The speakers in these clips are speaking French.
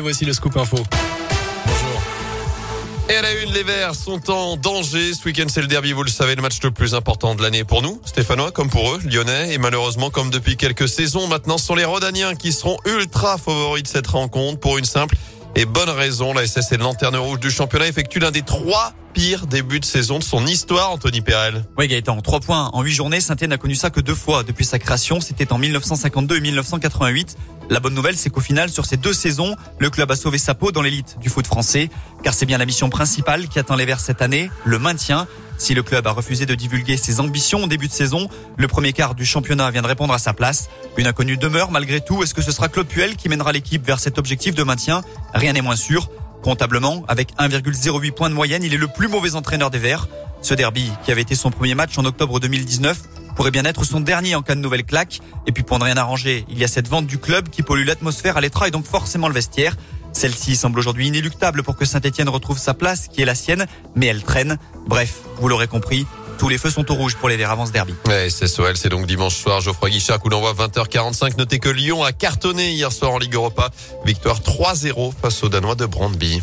Voici le scoop info. Bonjour. Et à la une, les Verts sont en danger. Ce week-end, c'est le derby, vous le savez, le match le plus important de l'année pour nous, Stéphanois, comme pour eux, Lyonnais. Et malheureusement, comme depuis quelques saisons, maintenant, ce sont les Rodaniens qui seront ultra favoris de cette rencontre pour une simple et bonne raison. La SS est de lanterne rouge du championnat effectue l'un des trois pires débuts de saison de son histoire, Anthony Perel. Oui, Gaëtan, trois points en huit journées. Saint-Etienne n'a connu ça que deux fois depuis sa création. C'était en 1952 et 1988. La bonne nouvelle, c'est qu'au final, sur ces deux saisons, le club a sauvé sa peau dans l'élite du foot français, car c'est bien la mission principale qui attend les Verts cette année, le maintien. Si le club a refusé de divulguer ses ambitions au début de saison, le premier quart du championnat vient de répondre à sa place. Une inconnue demeure malgré tout. Est-ce que ce sera Claude Puel qui mènera l'équipe vers cet objectif de maintien? Rien n'est moins sûr. Comptablement, avec 1,08 points de moyenne, il est le plus mauvais entraîneur des Verts. Ce derby, qui avait été son premier match en octobre 2019, pourrait bien être son dernier en cas de nouvelle claque. Et puis pour ne rien arranger, il y a cette vente du club qui pollue l'atmosphère à l'étroit et donc forcément le vestiaire. Celle-ci semble aujourd'hui inéluctable pour que Saint-Etienne retrouve sa place qui est la sienne, mais elle traîne. Bref, vous l'aurez compris, tous les feux sont au rouge pour les ce derby. Ouais, SOL, c'est donc dimanche soir. Geoffroy Guichard, coup d'envoi 20h45. Notez que Lyon a cartonné hier soir en Ligue Europa. Victoire 3-0 face aux Danois de Brandby.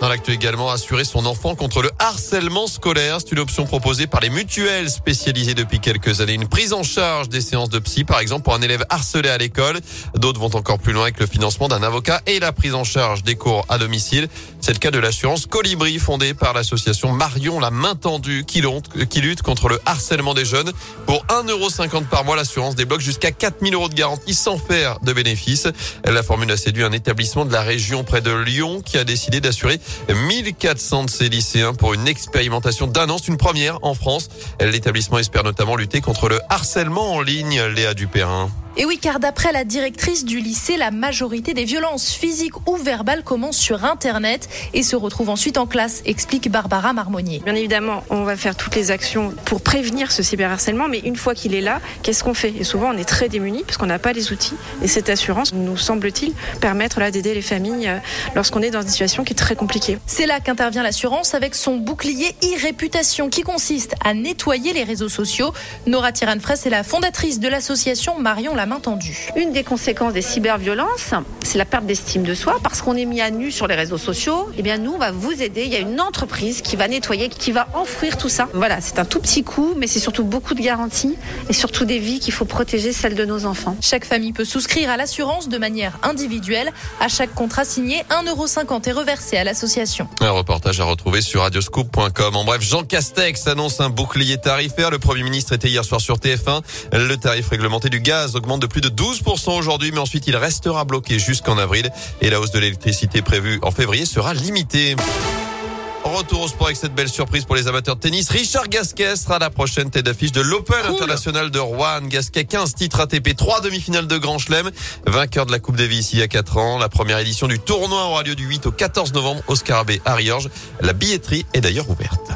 Dans l'actu également, assurer son enfant contre le harcèlement scolaire. C'est une option proposée par les mutuelles spécialisées depuis quelques années. Une prise en charge des séances de psy, par exemple, pour un élève harcelé à l'école. D'autres vont encore plus loin avec le financement d'un avocat et la prise en charge des cours à domicile. C'est le cas de l'assurance Colibri, fondée par l'association Marion la main tendue, qui lutte contre le harcèlement des jeunes. Pour 1,50€ par mois, l'assurance débloque jusqu'à 4000 euros de garantie sans faire de bénéfices. La formule a séduit un établissement de la région près de Lyon qui a décidé d'assurer 1400 de ces lycéens pour une expérimentation d'un an. Une première en France. L'établissement espère notamment lutter contre le harcèlement en ligne. Léa Dupérin. Et oui, car d'après la directrice du lycée, la majorité des violences physiques ou verbales commencent sur Internet et se retrouvent ensuite en classe, explique Barbara Marmonnier. Bien évidemment, on va faire toutes les actions pour prévenir ce cyberharcèlement, mais une fois qu'il est là, qu'est-ce qu'on fait? Et souvent, on est très démunis parce qu'on n'a pas les outils. Et cette assurance, nous semble-t-il, permettre là d'aider les familles euh, lorsqu'on est dans une situation qui est très compliquée. C'est là qu'intervient l'assurance avec son bouclier e-réputation qui consiste à nettoyer les réseaux sociaux. Nora Tiran-Fraisse est la fondatrice de l'association Marion la main tendue. Une des conséquences des cyberviolences, c'est la perte d'estime de soi parce qu'on est mis à nu sur les réseaux sociaux. Eh bien, nous, on va vous aider. Il y a une entreprise qui va nettoyer, qui va enfouir tout ça. Voilà, c'est un tout petit coup, mais c'est surtout beaucoup de garanties et surtout des vies qu'il faut protéger, celles de nos enfants. Chaque famille peut souscrire à l'assurance de manière individuelle. À chaque contrat signé, 1,50€ est reversé à l'association. Un reportage à retrouver sur radioscoop.com. En bref, Jean Castex annonce un bouclier tarifaire. Le Premier ministre était hier soir sur TF1. Le tarif réglementé du gaz augmente de plus de 12% aujourd'hui, mais ensuite il restera bloqué jusqu'en avril. Et la hausse de l'électricité prévue en février sera limitée. Retour au sport avec cette belle surprise pour les amateurs de tennis. Richard Gasquet sera la prochaine tête d'affiche de l'Open international de Rouen. Gasquet, 15 titres ATP, 3 demi-finales de Grand Chelem, vainqueur de la Coupe Davis il y a 4 ans. La première édition du tournoi aura lieu du 8 au 14 novembre au Scarabée à Riorges. La billetterie est d'ailleurs ouverte.